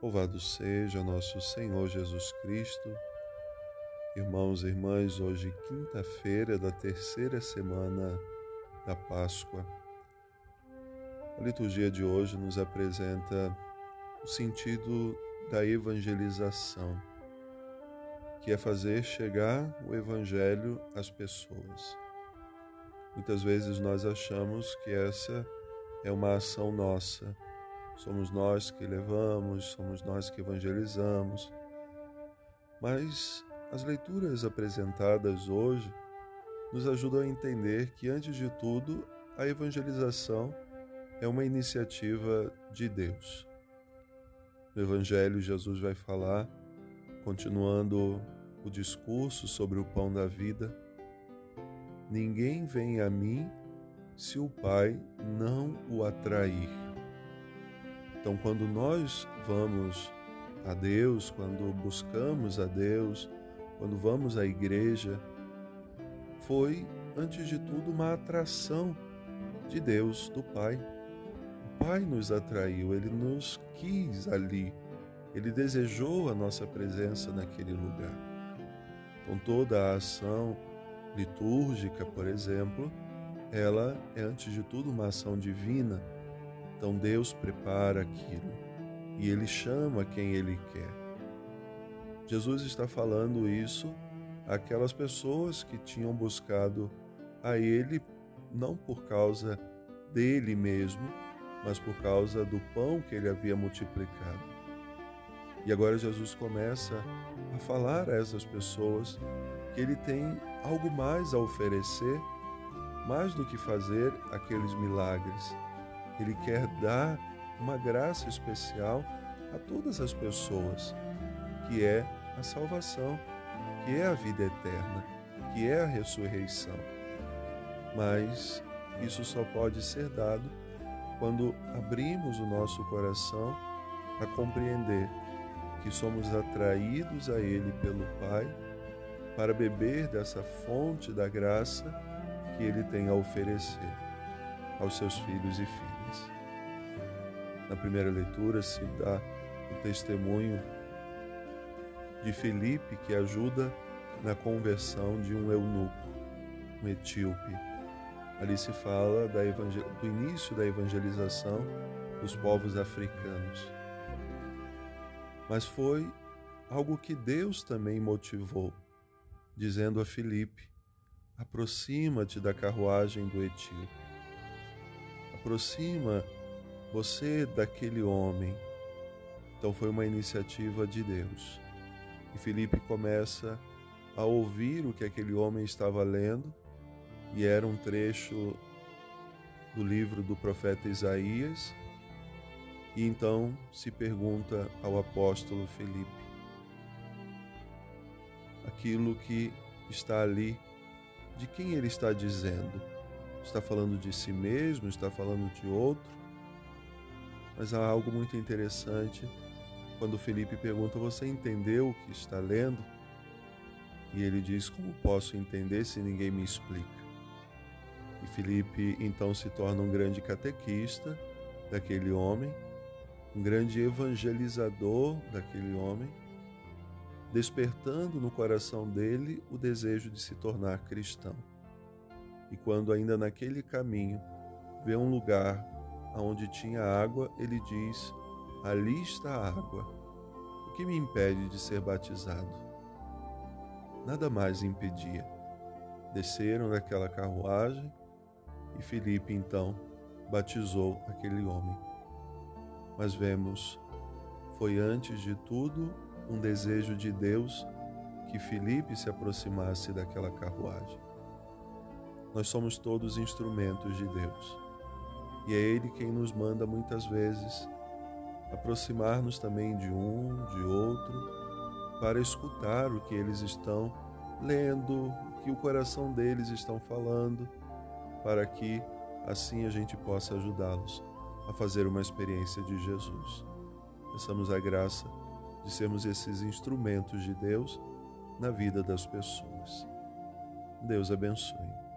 Louvado seja nosso Senhor Jesus Cristo. Irmãos e irmãs, hoje, quinta-feira da terceira semana da Páscoa. A liturgia de hoje nos apresenta o sentido da evangelização, que é fazer chegar o Evangelho às pessoas. Muitas vezes nós achamos que essa é uma ação nossa somos nós que levamos, somos nós que evangelizamos. Mas as leituras apresentadas hoje nos ajudam a entender que, antes de tudo, a evangelização é uma iniciativa de Deus. No Evangelho, Jesus vai falar, continuando o discurso sobre o pão da vida: Ninguém vem a mim se o Pai não o atrair. Então, quando nós vamos a Deus, quando buscamos a Deus, quando vamos à igreja, foi, antes de tudo, uma atração de Deus, do Pai. O Pai nos atraiu, ele nos quis ali, ele desejou a nossa presença naquele lugar. Então, toda a ação litúrgica, por exemplo, ela é, antes de tudo, uma ação divina então Deus prepara aquilo e ele chama quem ele quer. Jesus está falando isso àquelas pessoas que tinham buscado a ele não por causa dele mesmo, mas por causa do pão que ele havia multiplicado. E agora Jesus começa a falar a essas pessoas que ele tem algo mais a oferecer, mais do que fazer aqueles milagres ele quer dar uma graça especial a todas as pessoas, que é a salvação, que é a vida eterna, que é a ressurreição. Mas isso só pode ser dado quando abrimos o nosso coração a compreender que somos atraídos a Ele pelo Pai para beber dessa fonte da graça que Ele tem a oferecer aos seus filhos e filhas. Na primeira leitura se dá o testemunho de Felipe que ajuda na conversão de um eunuco, um etíope. Ali se fala do início da evangelização dos povos africanos. Mas foi algo que Deus também motivou, dizendo a Felipe: aproxima-te da carruagem do etíope. Aproxima você daquele homem. Então foi uma iniciativa de Deus. E Felipe começa a ouvir o que aquele homem estava lendo, e era um trecho do livro do profeta Isaías. E então se pergunta ao apóstolo Felipe: aquilo que está ali, de quem ele está dizendo? Está falando de si mesmo? Está falando de outro? Mas há algo muito interessante quando Felipe pergunta: Você entendeu o que está lendo? E ele diz: Como posso entender se ninguém me explica? E Felipe então se torna um grande catequista daquele homem, um grande evangelizador daquele homem, despertando no coração dele o desejo de se tornar cristão. E quando ainda naquele caminho vê um lugar aonde tinha água, ele diz: Ali está a água. O que me impede de ser batizado? Nada mais impedia. Desceram daquela carruagem e Felipe então batizou aquele homem. Mas vemos, foi antes de tudo um desejo de Deus que Felipe se aproximasse daquela carruagem. Nós somos todos instrumentos de Deus e é Ele quem nos manda muitas vezes aproximar-nos também de um, de outro, para escutar o que eles estão lendo, o que o coração deles estão falando, para que assim a gente possa ajudá-los a fazer uma experiência de Jesus. Peçamos a graça de sermos esses instrumentos de Deus na vida das pessoas. Deus abençoe.